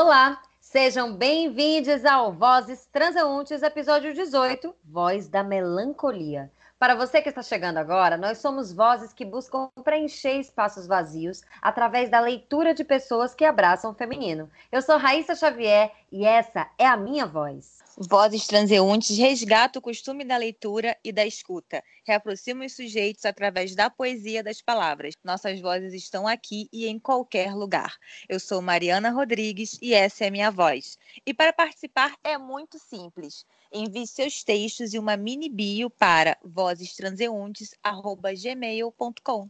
Olá, sejam bem-vindos ao Vozes Transeuntes, episódio 18, Voz da Melancolia. Para você que está chegando agora, nós somos vozes que buscam preencher espaços vazios através da leitura de pessoas que abraçam o feminino. Eu sou Raíssa Xavier e essa é a minha voz. Vozes transeuntes resgata o costume da leitura e da escuta, reaproxima os sujeitos através da poesia das palavras. Nossas vozes estão aqui e em qualquer lugar. Eu sou Mariana Rodrigues e essa é a minha voz. E para participar é muito simples. Envie seus textos e uma mini bio para vozestranseuntes@gmail.com.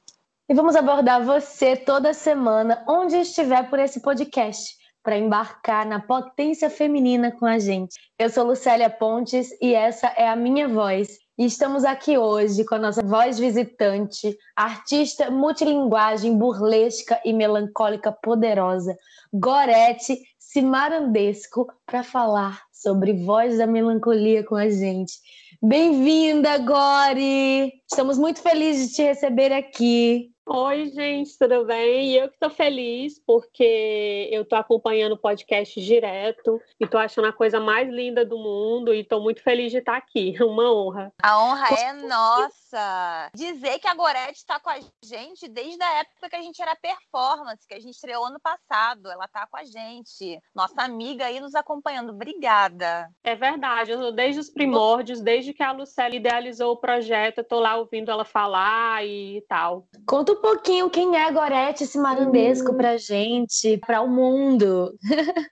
E vamos abordar você toda semana, onde estiver por esse podcast para embarcar na potência feminina com a gente. Eu sou Lucélia Pontes e essa é a minha voz. E estamos aqui hoje com a nossa voz visitante, artista multilinguagem, burlesca e melancólica poderosa, Gorete Cimarandesco, para falar sobre voz da melancolia com a gente. Bem-vinda, Gore! Estamos muito felizes de te receber aqui. Oi, gente, tudo bem? Eu que estou feliz porque eu estou acompanhando o podcast direto e estou achando a coisa mais linda do mundo e estou muito feliz de estar aqui. Uma honra. A honra é nossa. Dizer que a Gorete está com a gente desde a época que a gente era performance, que a gente estreou ano passado. Ela está com a gente. Nossa amiga aí nos acompanhando. Obrigada. É verdade. Eu desde os primórdios, desde que a Lucélia idealizou o projeto, eu estou lá ouvindo ela falar e tal. Conta um pouquinho quem é Gorete esse marandesco pra gente, para o mundo.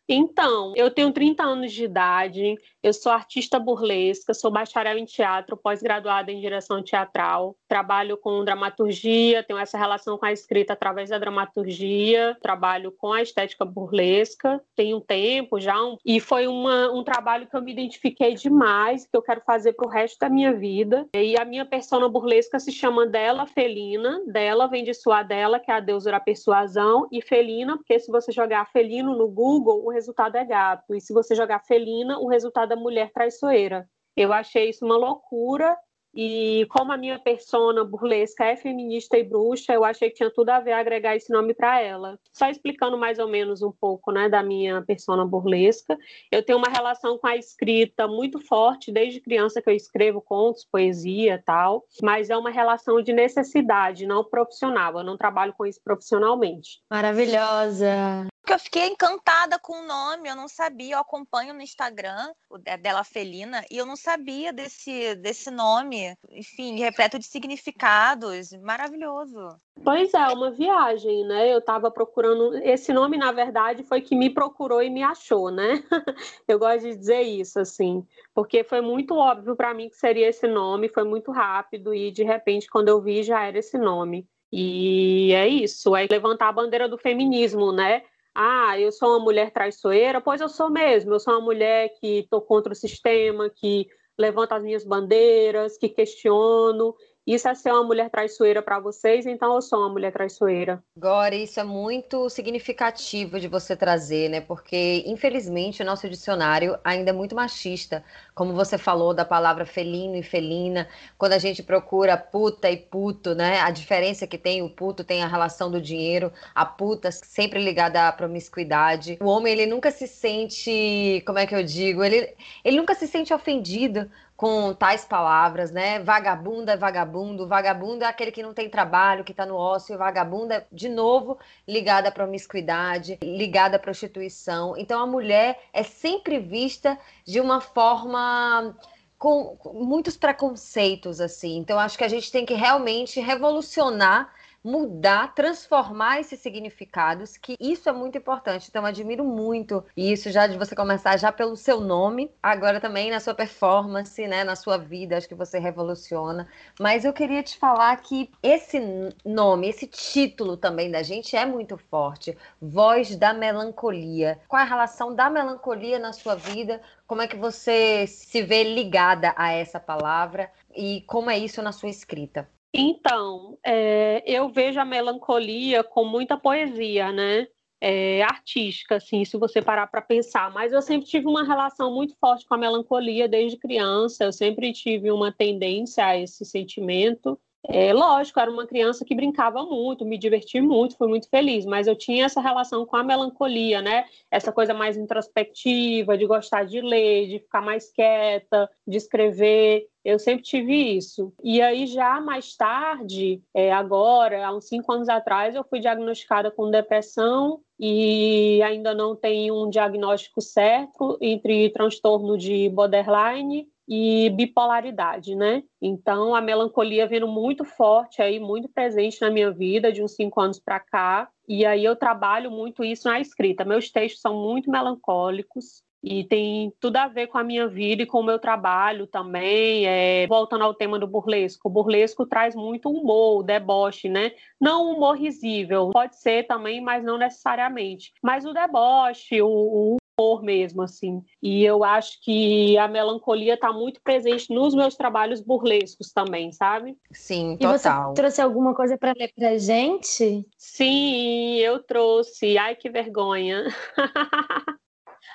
então, eu tenho 30 anos de idade, eu sou artista burlesca, sou bacharel em teatro, pós-graduada em direção teatral, trabalho com dramaturgia, tenho essa relação com a escrita através da dramaturgia, trabalho com a estética burlesca, tem um tempo já, um, e foi uma, um trabalho que eu me identifiquei demais, que eu quero fazer para o resto da minha vida. E a minha persona burlesca se chama Dela Felina, Dela vem de sua dela, que é a deusa da persuasão, e felina, porque se você jogar felino no Google, o resultado é gato, e se você jogar felina, o resultado é mulher traiçoeira. Eu achei isso uma loucura e como a minha persona burlesca é feminista e bruxa, eu achei que tinha tudo a ver agregar esse nome para ela. Só explicando mais ou menos um pouco, né, da minha persona burlesca. Eu tenho uma relação com a escrita muito forte desde criança que eu escrevo contos, poesia, tal, mas é uma relação de necessidade, não profissional. Eu não trabalho com isso profissionalmente. Maravilhosa porque eu fiquei encantada com o nome, eu não sabia, eu acompanho no Instagram o dela Felina e eu não sabia desse, desse nome, enfim, repleto de significados, maravilhoso. Pois é, uma viagem, né? Eu estava procurando, esse nome na verdade foi que me procurou e me achou, né? eu gosto de dizer isso assim, porque foi muito óbvio para mim que seria esse nome, foi muito rápido e de repente quando eu vi já era esse nome. E é isso, é levantar a bandeira do feminismo, né? Ah, eu sou uma mulher traiçoeira? Pois eu sou mesmo. Eu sou uma mulher que estou contra o sistema, que levanta as minhas bandeiras, que questiono isso é ser uma mulher traiçoeira para vocês, então eu sou uma mulher traiçoeira. Agora, isso é muito significativo de você trazer, né? Porque, infelizmente, o nosso dicionário ainda é muito machista. Como você falou da palavra felino e felina, quando a gente procura puta e puto, né? A diferença que tem, o puto tem a relação do dinheiro, a puta sempre ligada à promiscuidade. O homem, ele nunca se sente, como é que eu digo? Ele, ele nunca se sente ofendido com tais palavras, né? Vagabundo é vagabundo, vagabundo é aquele que não tem trabalho, que está no ócio, vagabundo é, de novo, ligada à promiscuidade, ligada à prostituição. Então, a mulher é sempre vista de uma forma com muitos preconceitos, assim. Então, acho que a gente tem que realmente revolucionar mudar, transformar esses significados, que isso é muito importante. Então, admiro muito isso já de você começar já pelo seu nome, agora também na sua performance, né, na sua vida, acho que você revoluciona. Mas eu queria te falar que esse nome, esse título também da gente é muito forte. Voz da melancolia. Qual é a relação da melancolia na sua vida? Como é que você se vê ligada a essa palavra e como é isso na sua escrita? Então, é, eu vejo a melancolia com muita poesia, né? É, artística, assim, se você parar para pensar. Mas eu sempre tive uma relação muito forte com a melancolia desde criança. Eu sempre tive uma tendência a esse sentimento. É, lógico, era uma criança que brincava muito, me diverti muito, fui muito feliz, mas eu tinha essa relação com a melancolia, né? Essa coisa mais introspectiva, de gostar de ler, de ficar mais quieta, de escrever. Eu sempre tive isso. E aí, já mais tarde, é, agora, há uns cinco anos atrás, eu fui diagnosticada com depressão e ainda não tenho um diagnóstico certo entre transtorno de borderline e bipolaridade, né? Então a melancolia vindo muito forte aí, muito presente na minha vida de uns cinco anos para cá. E aí eu trabalho muito isso na escrita. Meus textos são muito melancólicos e tem tudo a ver com a minha vida e com o meu trabalho também. É, voltando ao tema do burlesco, o burlesco traz muito humor, deboche, né? Não humor risível, pode ser também, mas não necessariamente. Mas o deboche, o, o humor mesmo, assim. E eu acho que a melancolia está muito presente nos meus trabalhos burlescos também, sabe? Sim, total. E você trouxe alguma coisa para ler pra gente? Sim, eu trouxe. Ai, que vergonha.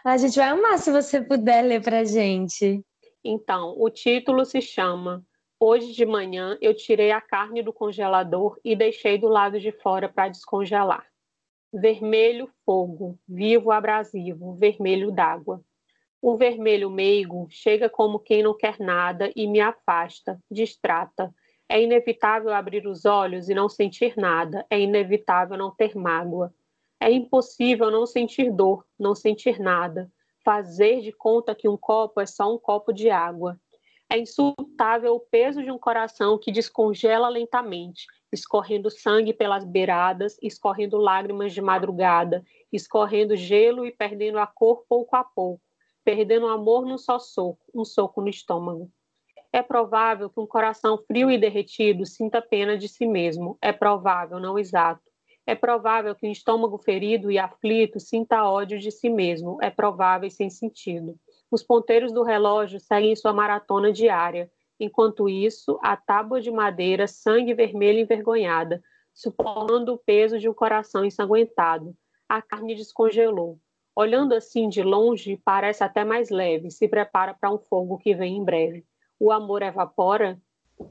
a gente vai amar se você puder ler pra gente. Então, o título se chama Hoje de manhã eu tirei a carne do congelador e deixei do lado de fora para descongelar vermelho fogo, vivo abrasivo, vermelho d'água. O vermelho meigo chega como quem não quer nada e me afasta, distrata. É inevitável abrir os olhos e não sentir nada, é inevitável não ter mágoa. É impossível não sentir dor, não sentir nada, fazer de conta que um copo é só um copo de água. É insultável o peso de um coração que descongela lentamente, escorrendo sangue pelas beiradas, escorrendo lágrimas de madrugada, escorrendo gelo e perdendo a cor pouco a pouco, perdendo o amor num só soco, um soco no estômago. É provável que um coração frio e derretido sinta pena de si mesmo. É provável, não exato. É provável que um estômago ferido e aflito sinta ódio de si mesmo. É provável e sem sentido. Os ponteiros do relógio seguem sua maratona diária Enquanto isso, a tábua de madeira, sangue vermelho envergonhada, suportando o peso de um coração ensanguentado. A carne descongelou. Olhando assim de longe, parece até mais leve, se prepara para um fogo que vem em breve. O amor evapora?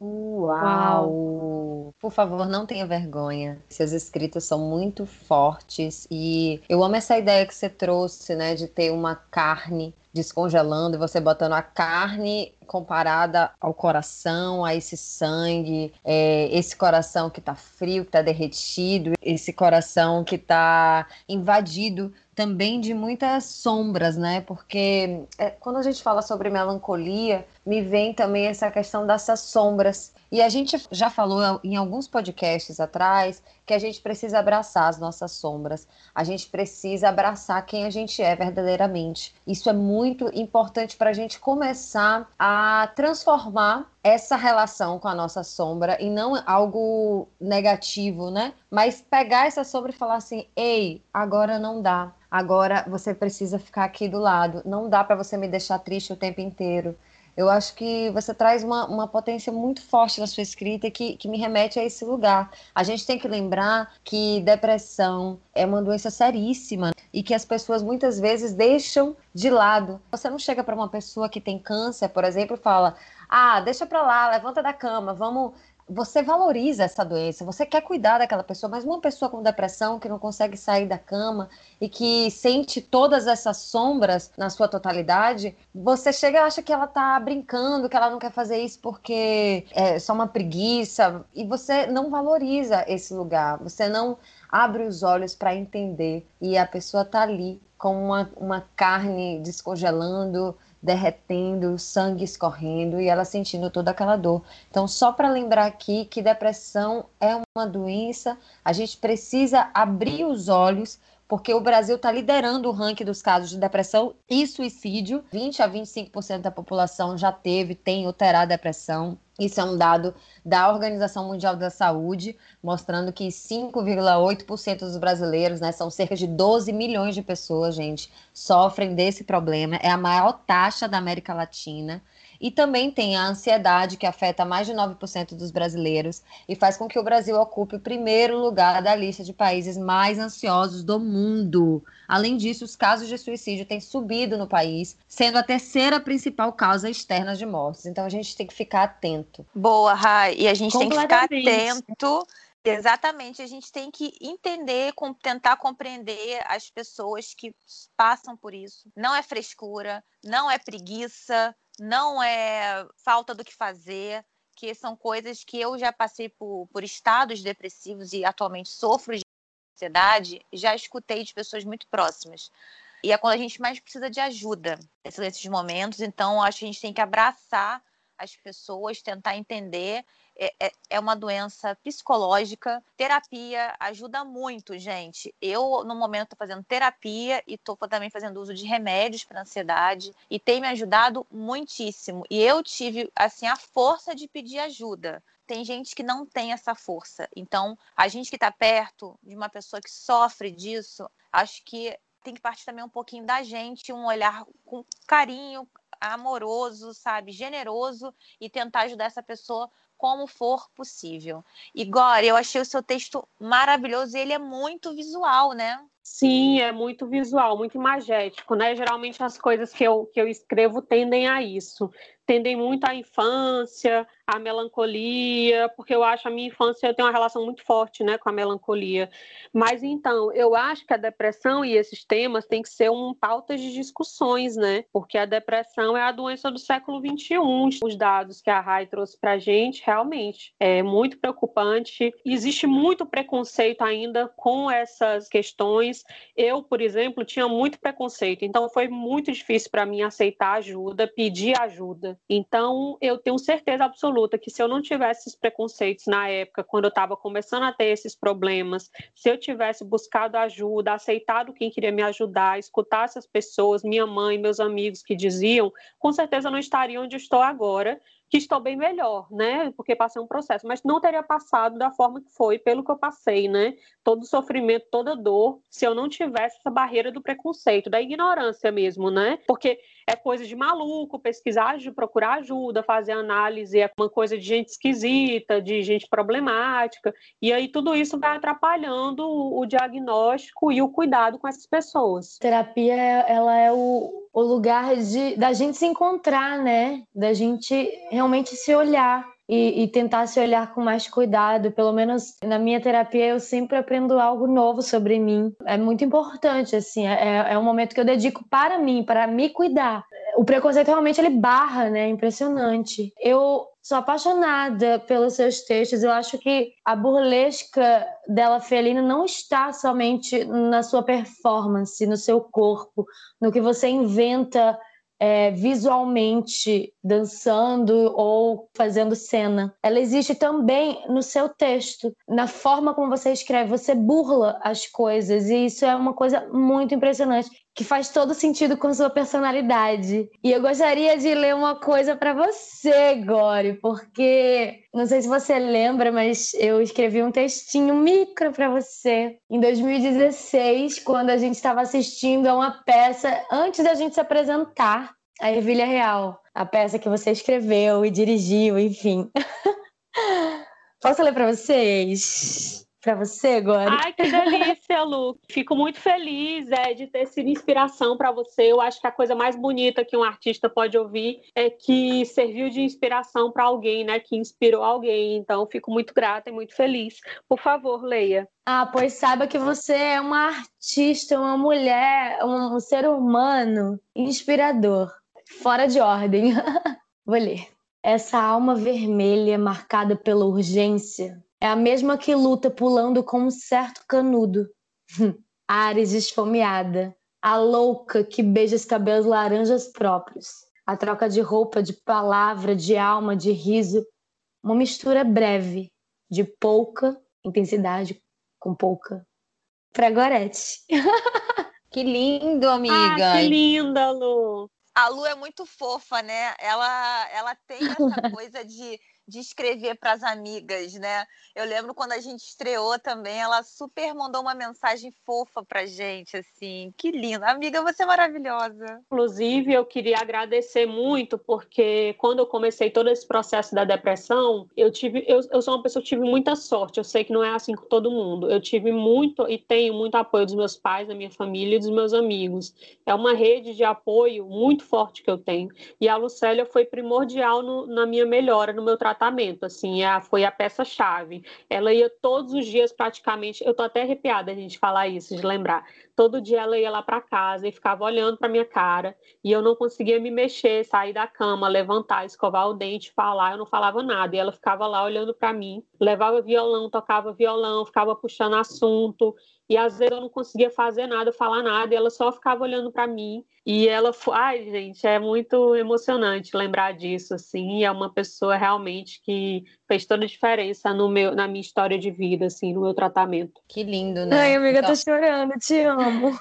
Uau! Por favor, não tenha vergonha. Seus escritos são muito fortes e eu amo essa ideia que você trouxe, né, de ter uma carne descongelando e você botando a carne comparada ao coração, a esse sangue, é, esse coração que está frio, que está derretido, esse coração que está invadido também de muitas sombras, né? Porque é, quando a gente fala sobre melancolia, me vem também essa questão dessas sombras. E a gente já falou em alguns podcasts atrás que a gente precisa abraçar as nossas sombras, a gente precisa abraçar quem a gente é verdadeiramente. Isso é muito importante para a gente começar a transformar essa relação com a nossa sombra e não algo negativo, né? Mas pegar essa sombra e falar assim: ei, agora não dá. Agora você precisa ficar aqui do lado. Não dá para você me deixar triste o tempo inteiro eu acho que você traz uma, uma potência muito forte na sua escrita que, que me remete a esse lugar. A gente tem que lembrar que depressão é uma doença seríssima e que as pessoas muitas vezes deixam de lado. Você não chega para uma pessoa que tem câncer, por exemplo, e fala: ah, deixa para lá, levanta da cama, vamos você valoriza essa doença, você quer cuidar daquela pessoa, mas uma pessoa com depressão que não consegue sair da cama e que sente todas essas sombras na sua totalidade, você chega e acha que ela tá brincando, que ela não quer fazer isso porque é só uma preguiça, e você não valoriza esse lugar, você não abre os olhos para entender, e a pessoa tá ali com uma, uma carne descongelando, derretendo, sangue escorrendo e ela sentindo toda aquela dor. Então, só para lembrar aqui que depressão é uma doença, a gente precisa abrir os olhos porque o Brasil está liderando o ranking dos casos de depressão e suicídio. 20 a 25% da população já teve, tem ou terá depressão. Isso é um dado da Organização Mundial da Saúde, mostrando que 5,8% dos brasileiros, né, são cerca de 12 milhões de pessoas, gente, sofrem desse problema. É a maior taxa da América Latina. E também tem a ansiedade, que afeta mais de 9% dos brasileiros e faz com que o Brasil ocupe o primeiro lugar da lista de países mais ansiosos do mundo. Além disso, os casos de suicídio têm subido no país, sendo a terceira principal causa externa de mortes. Então a gente tem que ficar atento. Boa, Rai. E a gente tem que ficar atento Exatamente, a gente tem que entender, tentar compreender as pessoas que passam por isso. Não é frescura, não é preguiça, não é falta do que fazer, que são coisas que eu já passei por, por estados depressivos e atualmente sofro de ansiedade, já escutei de pessoas muito próximas. E é quando a gente mais precisa de ajuda nesses momentos, então acho que a gente tem que abraçar as pessoas, tentar entender é, é, é uma doença psicológica. Terapia ajuda muito, gente. Eu, no momento, estou fazendo terapia e estou também fazendo uso de remédios para ansiedade e tem me ajudado muitíssimo. E eu tive, assim, a força de pedir ajuda tem gente que não tem essa força. Então, a gente que está perto de uma pessoa que sofre disso, acho que tem que partir também um pouquinho da gente, um olhar com carinho, amoroso, sabe, generoso e tentar ajudar essa pessoa como for possível. Igor, eu achei o seu texto maravilhoso e ele é muito visual, né? Sim, é muito visual, muito imagético, né? Geralmente as coisas que eu, que eu escrevo tendem a isso tendem muito à infância, à melancolia, porque eu acho a minha infância tem uma relação muito forte, né, com a melancolia. Mas então, eu acho que a depressão e esses temas têm que ser um pautas de discussões, né? Porque a depressão é a doença do século XXI. Os dados que a Rai trouxe para a gente realmente é muito preocupante. Existe muito preconceito ainda com essas questões. Eu, por exemplo, tinha muito preconceito, então foi muito difícil para mim aceitar ajuda, pedir ajuda. Então, eu tenho certeza absoluta que se eu não tivesse esses preconceitos na época, quando eu estava começando a ter esses problemas, se eu tivesse buscado ajuda, aceitado quem queria me ajudar, escutar essas pessoas, minha mãe, meus amigos que diziam, com certeza não estaria onde estou agora, que estou bem melhor, né? Porque passei um processo, mas não teria passado da forma que foi, pelo que eu passei, né? Todo sofrimento, toda dor, se eu não tivesse essa barreira do preconceito, da ignorância mesmo, né? Porque é coisa de maluco pesquisar, de procurar ajuda, fazer análise, é uma coisa de gente esquisita, de gente problemática, e aí tudo isso vai atrapalhando o diagnóstico e o cuidado com essas pessoas. Terapia, ela é o, o lugar de, da gente se encontrar, né? Da gente realmente se olhar. E, e, tentar se olhar com mais cuidado. Pelo menos na minha terapia eu sempre aprendo algo novo sobre mim. É muito importante, assim, é, é um momento que eu dedico para mim, para me cuidar. O preconceito realmente ele barra, né? É impressionante. Eu sou apaixonada pelos seus textos. Eu acho que a burlesca dela, Felina, não está somente na sua performance, no seu corpo, no que você inventa é, visualmente dançando ou fazendo cena. Ela existe também no seu texto, na forma como você escreve. Você burla as coisas e isso é uma coisa muito impressionante que faz todo sentido com sua personalidade. E eu gostaria de ler uma coisa para você, Gore, porque não sei se você lembra, mas eu escrevi um textinho micro para você em 2016, quando a gente estava assistindo a uma peça antes da gente se apresentar, a Ervilha Real, a peça que você escreveu e dirigiu, enfim. Posso ler para vocês? Para você agora. Ai, que delícia, Lu. Fico muito feliz é, de ter sido inspiração para você. Eu acho que a coisa mais bonita que um artista pode ouvir é que serviu de inspiração para alguém, né? Que inspirou alguém. Então, fico muito grata e muito feliz. Por favor, leia. Ah, pois saiba que você é uma artista, uma mulher, um ser humano inspirador, fora de ordem. Vou ler. Essa alma vermelha marcada pela urgência é a mesma que luta pulando com um certo canudo. Ares esfomeada. A louca que beija os cabelos laranjas próprios. A troca de roupa, de palavra, de alma, de riso. Uma mistura breve de pouca intensidade com pouca fragorete. Que lindo, amiga. Ah, que linda, Lu. A Lu é muito fofa, né? Ela, ela tem essa coisa de de escrever para as amigas, né? Eu lembro quando a gente estreou também, ela super mandou uma mensagem fofa pra gente, assim. Que linda. Amiga, você é maravilhosa. Inclusive, eu queria agradecer muito, porque quando eu comecei todo esse processo da depressão, eu tive, eu, eu sou uma pessoa que tive muita sorte. Eu sei que não é assim com todo mundo. Eu tive muito e tenho muito apoio dos meus pais, da minha família e dos meus amigos. É uma rede de apoio muito forte que eu tenho. E a Lucélia foi primordial no, na minha melhora, no meu tratamento. Assim, a, foi a peça-chave. Ela ia todos os dias praticamente. Eu tô até arrepiada a gente falar isso, de lembrar. Todo dia ela ia lá para casa e ficava olhando para minha cara e eu não conseguia me mexer, sair da cama, levantar, escovar o dente, falar. Eu não falava nada e ela ficava lá olhando para mim, levava violão, tocava violão, ficava puxando assunto e às vezes eu não conseguia fazer nada, falar nada, e ela só ficava olhando para mim. E ela, ai, gente, é muito emocionante lembrar disso, assim. E é uma pessoa realmente que fez toda a diferença no meu, na minha história de vida, assim, no meu tratamento. Que lindo, né? Ai, amiga, então... tô chorando, te amo.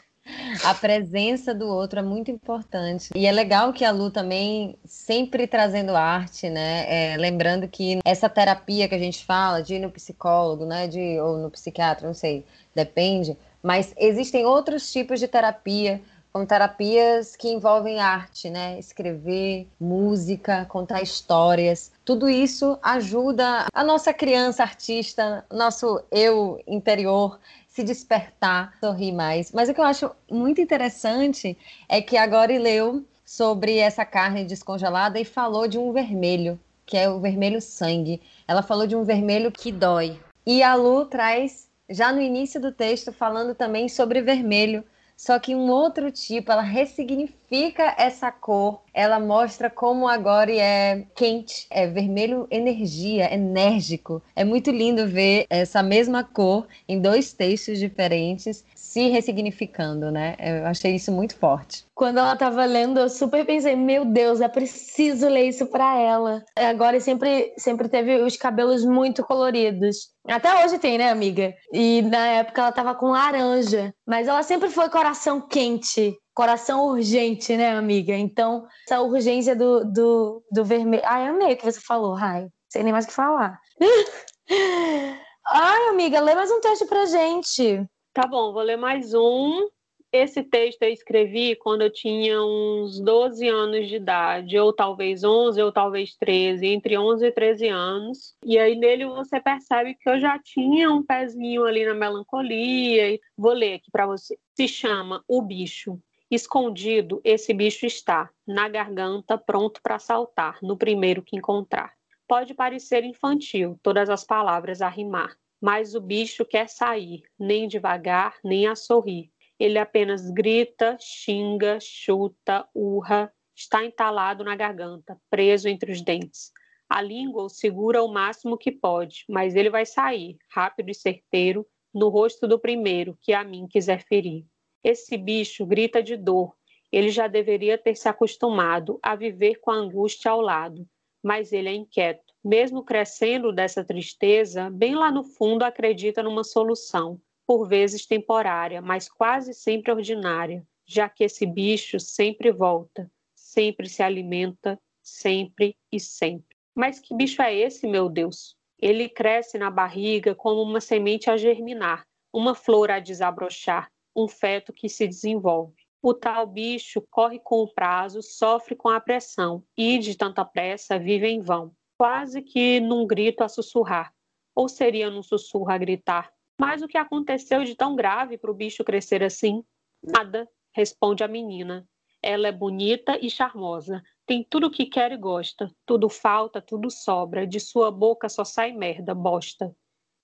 A presença do outro é muito importante. E é legal que a Lu também sempre trazendo arte, né? É, lembrando que essa terapia que a gente fala, de ir no psicólogo, né? De, ou no psiquiatra, não sei, depende. Mas existem outros tipos de terapia, como terapias que envolvem arte, né? Escrever, música, contar histórias. Tudo isso ajuda a nossa criança artista, nosso eu interior se despertar, sorrir mais. Mas o que eu acho muito interessante é que agora ele leu sobre essa carne descongelada e falou de um vermelho, que é o vermelho sangue. Ela falou de um vermelho que dói. E a Lu traz, já no início do texto, falando também sobre vermelho, só que um outro tipo, ela ressignifica essa cor, ela mostra como agora é quente, é vermelho energia, enérgico. É muito lindo ver essa mesma cor em dois textos diferentes se ressignificando, né? Eu achei isso muito forte. Quando ela estava lendo, eu super pensei, meu Deus, é preciso ler isso para ela. Agora sempre sempre teve os cabelos muito coloridos. Até hoje tem, né, amiga? E na época ela tava com laranja, mas ela sempre foi coração quente, coração urgente, né, amiga? Então, essa urgência do, do, do vermelho. Ai, amei o que você falou, Rai. Sem nem mais o que falar. Ai, amiga, lê mais um texto pra gente. Tá bom, vou ler mais um. Esse texto eu escrevi quando eu tinha uns 12 anos de idade, ou talvez 11, ou talvez 13, entre 11 e 13 anos. E aí nele você percebe que eu já tinha um pezinho ali na melancolia. Vou ler aqui para você. Se chama O Bicho. Escondido, esse bicho está, na garganta, pronto para saltar, no primeiro que encontrar. Pode parecer infantil, todas as palavras a rimar, mas o bicho quer sair, nem devagar, nem a sorrir. Ele apenas grita, xinga, chuta, urra, está entalado na garganta, preso entre os dentes. A língua o segura o máximo que pode, mas ele vai sair, rápido e certeiro, no rosto do primeiro que a mim quiser ferir. Esse bicho grita de dor. Ele já deveria ter se acostumado a viver com a angústia ao lado, mas ele é inquieto mesmo crescendo dessa tristeza, bem lá no fundo acredita numa solução, por vezes temporária, mas quase sempre ordinária, já que esse bicho sempre volta, sempre se alimenta, sempre e sempre. Mas que bicho é esse, meu Deus? Ele cresce na barriga como uma semente a germinar, uma flor a desabrochar, um feto que se desenvolve. O tal bicho corre com o prazo, sofre com a pressão e, de tanta pressa, vive em vão quase que num grito a sussurrar, ou seria num sussurro a gritar. Mas o que aconteceu de tão grave para o bicho crescer assim? Nada, responde a menina. Ela é bonita e charmosa, tem tudo o que quer e gosta, tudo falta, tudo sobra, de sua boca só sai merda, bosta.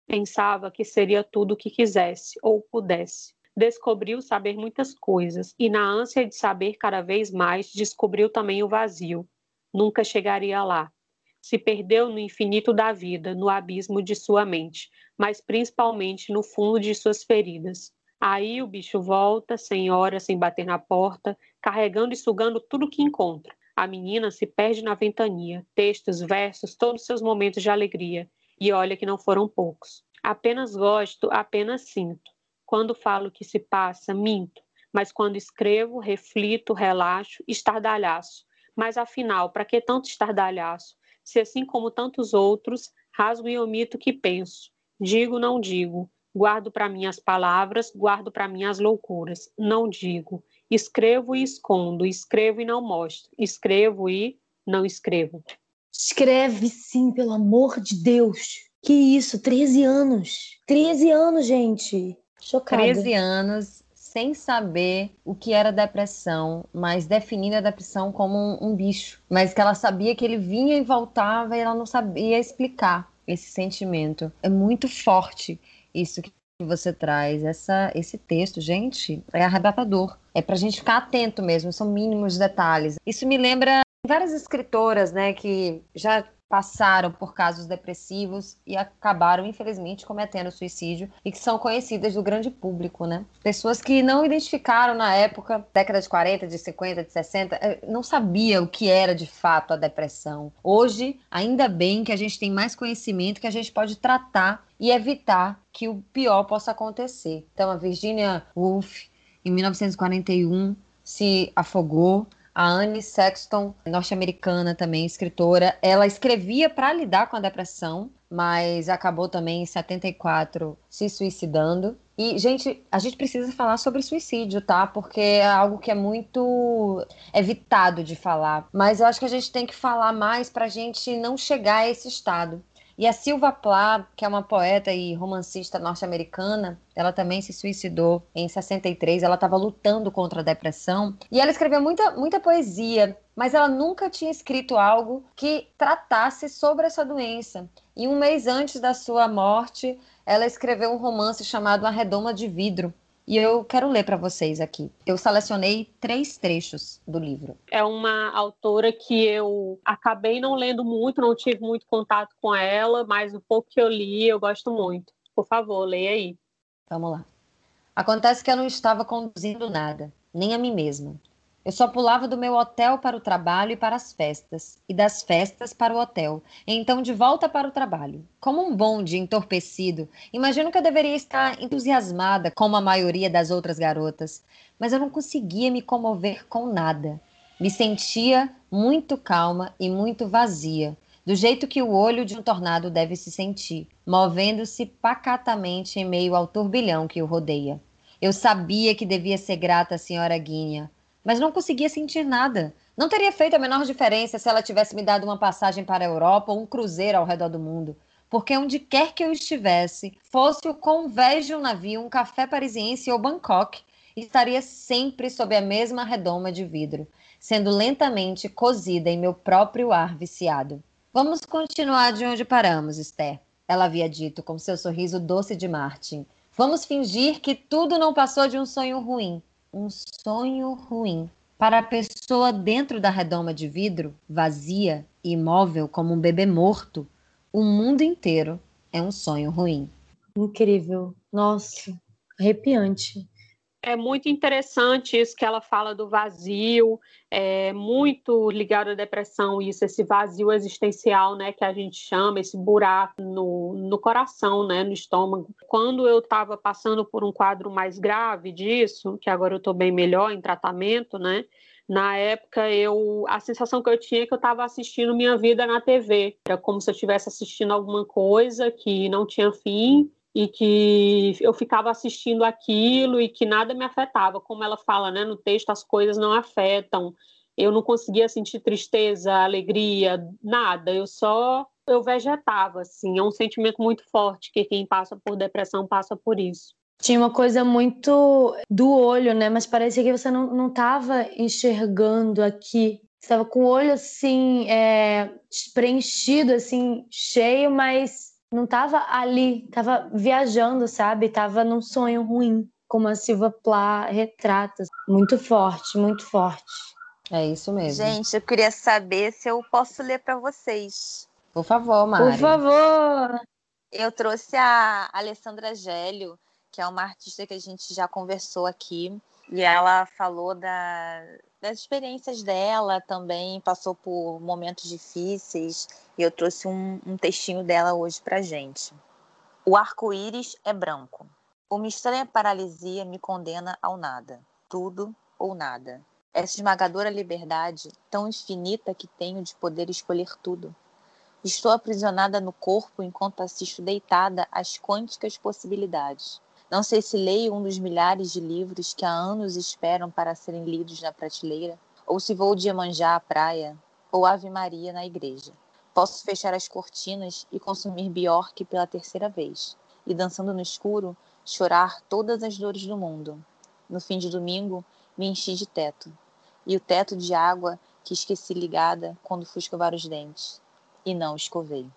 Pensava que seria tudo o que quisesse ou pudesse. Descobriu saber muitas coisas e, na ânsia de saber cada vez mais, descobriu também o vazio. Nunca chegaria lá se perdeu no infinito da vida, no abismo de sua mente, mas principalmente no fundo de suas feridas. Aí o bicho volta, sem hora, sem bater na porta, carregando e sugando tudo que encontra. A menina se perde na ventania, textos, versos, todos seus momentos de alegria. E olha que não foram poucos. Apenas gosto, apenas sinto. Quando falo que se passa, minto. Mas quando escrevo, reflito, relaxo, estardalhaço. Mas afinal, para que tanto estardalhaço? Se assim como tantos outros, rasgo e omito o que penso, digo, não digo, guardo para mim as palavras, guardo para mim as loucuras, não digo, escrevo e escondo, escrevo e não mostro, escrevo e não escrevo. Escreve sim, pelo amor de Deus. Que isso, 13 anos. 13 anos, gente. Chocada. 13 anos sem saber o que era depressão, mas definindo a depressão como um, um, bicho. Mas que ela sabia que ele vinha e voltava e ela não sabia explicar esse sentimento. É muito forte isso que você traz, essa, esse texto, gente, é arrebatador. É pra gente ficar atento mesmo, são mínimos detalhes. Isso me lembra várias escritoras, né, que já passaram por casos depressivos e acabaram, infelizmente, cometendo suicídio e que são conhecidas do grande público, né? Pessoas que não identificaram na época, década de 40, de 50, de 60, eh, não sabia o que era de fato a depressão. Hoje, ainda bem que a gente tem mais conhecimento que a gente pode tratar e evitar que o pior possa acontecer. Então, a Virginia Woolf, em 1941, se afogou a Anne Sexton, norte-americana também, escritora, ela escrevia para lidar com a depressão, mas acabou também em 74 se suicidando. E, gente, a gente precisa falar sobre suicídio, tá? Porque é algo que é muito evitado de falar. Mas eu acho que a gente tem que falar mais para a gente não chegar a esse estado. E a Silva Plath, que é uma poeta e romancista norte-americana, ela também se suicidou em 63. Ela estava lutando contra a depressão e ela escreveu muita, muita poesia, mas ela nunca tinha escrito algo que tratasse sobre essa doença. E um mês antes da sua morte, ela escreveu um romance chamado A Redoma de Vidro, e eu quero ler para vocês aqui. Eu selecionei três trechos do livro. É uma autora que eu acabei não lendo muito, não tive muito contato com ela, mas o pouco que eu li eu gosto muito. Por favor, leia aí. Vamos lá. Acontece que eu não estava conduzindo nada, nem a mim mesma. Eu só pulava do meu hotel para o trabalho e para as festas, e das festas para o hotel, e então de volta para o trabalho. Como um bonde entorpecido, imagino que eu deveria estar entusiasmada como a maioria das outras garotas, mas eu não conseguia me comover com nada. Me sentia muito calma e muito vazia, do jeito que o olho de um tornado deve se sentir, movendo-se pacatamente em meio ao turbilhão que o rodeia. Eu sabia que devia ser grata à senhora Guinha, mas não conseguia sentir nada. Não teria feito a menor diferença se ela tivesse me dado uma passagem para a Europa ou um cruzeiro ao redor do mundo. Porque onde quer que eu estivesse, fosse o convés de um navio, um café parisiense ou Bangkok, estaria sempre sob a mesma redoma de vidro, sendo lentamente cozida em meu próprio ar viciado. Vamos continuar de onde paramos, Esther, ela havia dito com seu sorriso doce de Martin. Vamos fingir que tudo não passou de um sonho ruim um sonho ruim. Para a pessoa dentro da redoma de vidro, vazia e imóvel como um bebê morto, o mundo inteiro é um sonho ruim. Incrível. Nossa, arrepiante é muito interessante isso que ela fala do vazio, é muito ligado à depressão, isso, esse vazio existencial, né, que a gente chama, esse buraco no, no coração, né, no estômago. Quando eu estava passando por um quadro mais grave disso, que agora eu estou bem melhor em tratamento, né, na época eu a sensação que eu tinha é que eu estava assistindo minha vida na TV era como se eu estivesse assistindo alguma coisa que não tinha fim e que eu ficava assistindo aquilo e que nada me afetava. Como ela fala né, no texto, as coisas não afetam. Eu não conseguia sentir tristeza, alegria, nada. Eu só eu vegetava, assim. É um sentimento muito forte que quem passa por depressão passa por isso. Tinha uma coisa muito do olho, né? Mas parecia que você não estava enxergando aqui. Você estava com o olho assim, é, preenchido, assim, cheio, mas não tava ali, tava viajando, sabe? Tava num sonho ruim, como a Silva Plá retrata. Muito forte, muito forte. É isso mesmo. Gente, eu queria saber se eu posso ler para vocês. Por favor, Mari. Por favor. Eu trouxe a Alessandra Gélio, que é uma artista que a gente já conversou aqui, e ela falou da, das experiências dela também, passou por momentos difíceis, e eu trouxe um, um textinho dela hoje pra gente. O arco-íris é branco. Uma estranha paralisia me condena ao nada. Tudo ou nada. Essa esmagadora liberdade, tão infinita que tenho de poder escolher tudo. Estou aprisionada no corpo enquanto assisto deitada às quânticas possibilidades. Não sei se leio um dos milhares de livros que há anos esperam para serem lidos na prateleira, ou se vou de Iemanjá à praia, ou Ave Maria na igreja. Posso fechar as cortinas e consumir Bjork pela terceira vez, e dançando no escuro, chorar todas as dores do mundo. No fim de domingo, me enchi de teto, e o teto de água que esqueci ligada quando fui escovar os dentes, e não escovei.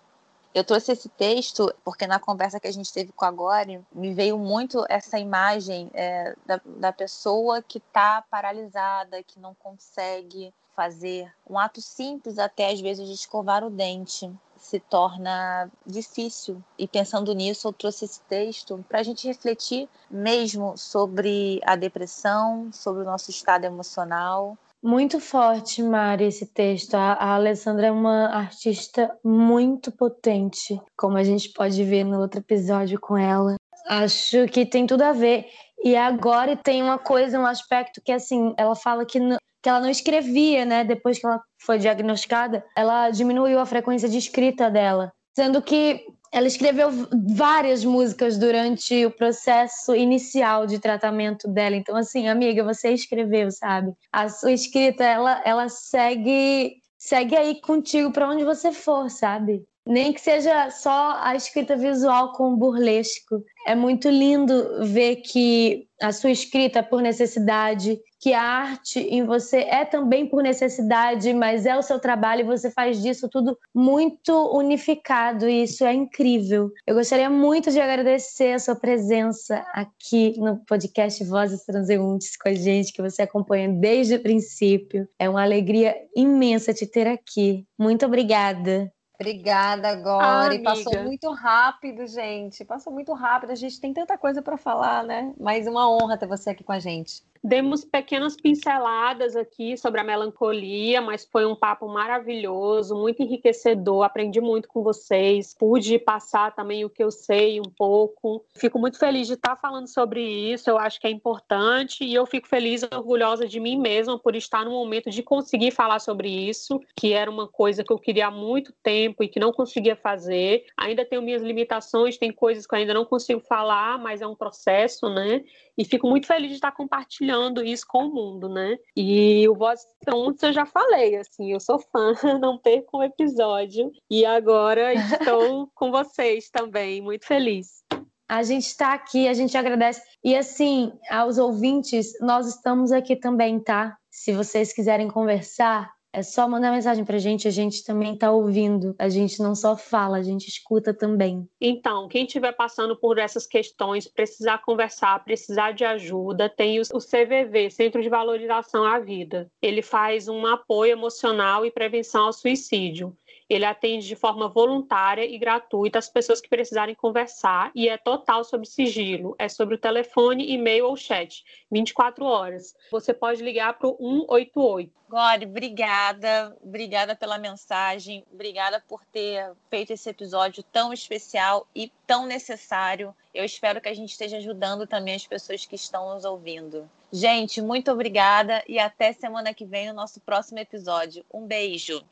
Eu trouxe esse texto porque na conversa que a gente teve com a Gore, me veio muito essa imagem é, da, da pessoa que está paralisada, que não consegue fazer um ato simples até às vezes de escovar o dente se torna difícil. E pensando nisso, eu trouxe esse texto para a gente refletir mesmo sobre a depressão, sobre o nosso estado emocional, muito forte, Mari, esse texto. A, a Alessandra é uma artista muito potente, como a gente pode ver no outro episódio com ela. Acho que tem tudo a ver. E agora tem uma coisa, um aspecto que, assim, ela fala que, que ela não escrevia, né? Depois que ela foi diagnosticada, ela diminuiu a frequência de escrita dela. Sendo que ela escreveu várias músicas durante o processo inicial de tratamento dela. Então, assim, amiga, você escreveu, sabe? A sua escrita, ela, ela segue, segue aí contigo para onde você for, sabe? Nem que seja só a escrita visual com burlesco. É muito lindo ver que a sua escrita é por necessidade, que a arte em você é também por necessidade, mas é o seu trabalho e você faz disso tudo muito unificado e isso é incrível. Eu gostaria muito de agradecer a sua presença aqui no podcast Vozes Transeuntes com a gente, que você acompanha desde o princípio. É uma alegria imensa te ter aqui. Muito obrigada. Obrigada, Gori. Ah, Passou muito rápido, gente. Passou muito rápido. A gente tem tanta coisa para falar, né? Mas uma honra ter você aqui com a gente. Demos pequenas pinceladas aqui sobre a melancolia, mas foi um papo maravilhoso, muito enriquecedor. Aprendi muito com vocês, pude passar também o que eu sei um pouco. Fico muito feliz de estar falando sobre isso, eu acho que é importante e eu fico feliz orgulhosa de mim mesma por estar no momento de conseguir falar sobre isso, que era uma coisa que eu queria há muito tempo e que não conseguia fazer. Ainda tenho minhas limitações, tem coisas que eu ainda não consigo falar, mas é um processo, né? E fico muito feliz de estar compartilhando isso com o mundo, né? E o Voz Trontos eu já falei, assim, eu sou fã, não perco um episódio. E agora estou com vocês também, muito feliz. A gente está aqui, a gente agradece. E assim, aos ouvintes, nós estamos aqui também, tá? Se vocês quiserem conversar, é só mandar mensagem pra gente, a gente também tá ouvindo. A gente não só fala, a gente escuta também. Então, quem estiver passando por essas questões, precisar conversar, precisar de ajuda, tem o CVV, Centro de Valorização à Vida. Ele faz um apoio emocional e prevenção ao suicídio. Ele atende de forma voluntária e gratuita as pessoas que precisarem conversar e é total sobre sigilo. É sobre o telefone, e-mail ou chat, 24 horas. Você pode ligar para o 188. Glória, obrigada. Obrigada pela mensagem. Obrigada por ter feito esse episódio tão especial e tão necessário. Eu espero que a gente esteja ajudando também as pessoas que estão nos ouvindo. Gente, muito obrigada e até semana que vem no nosso próximo episódio. Um beijo.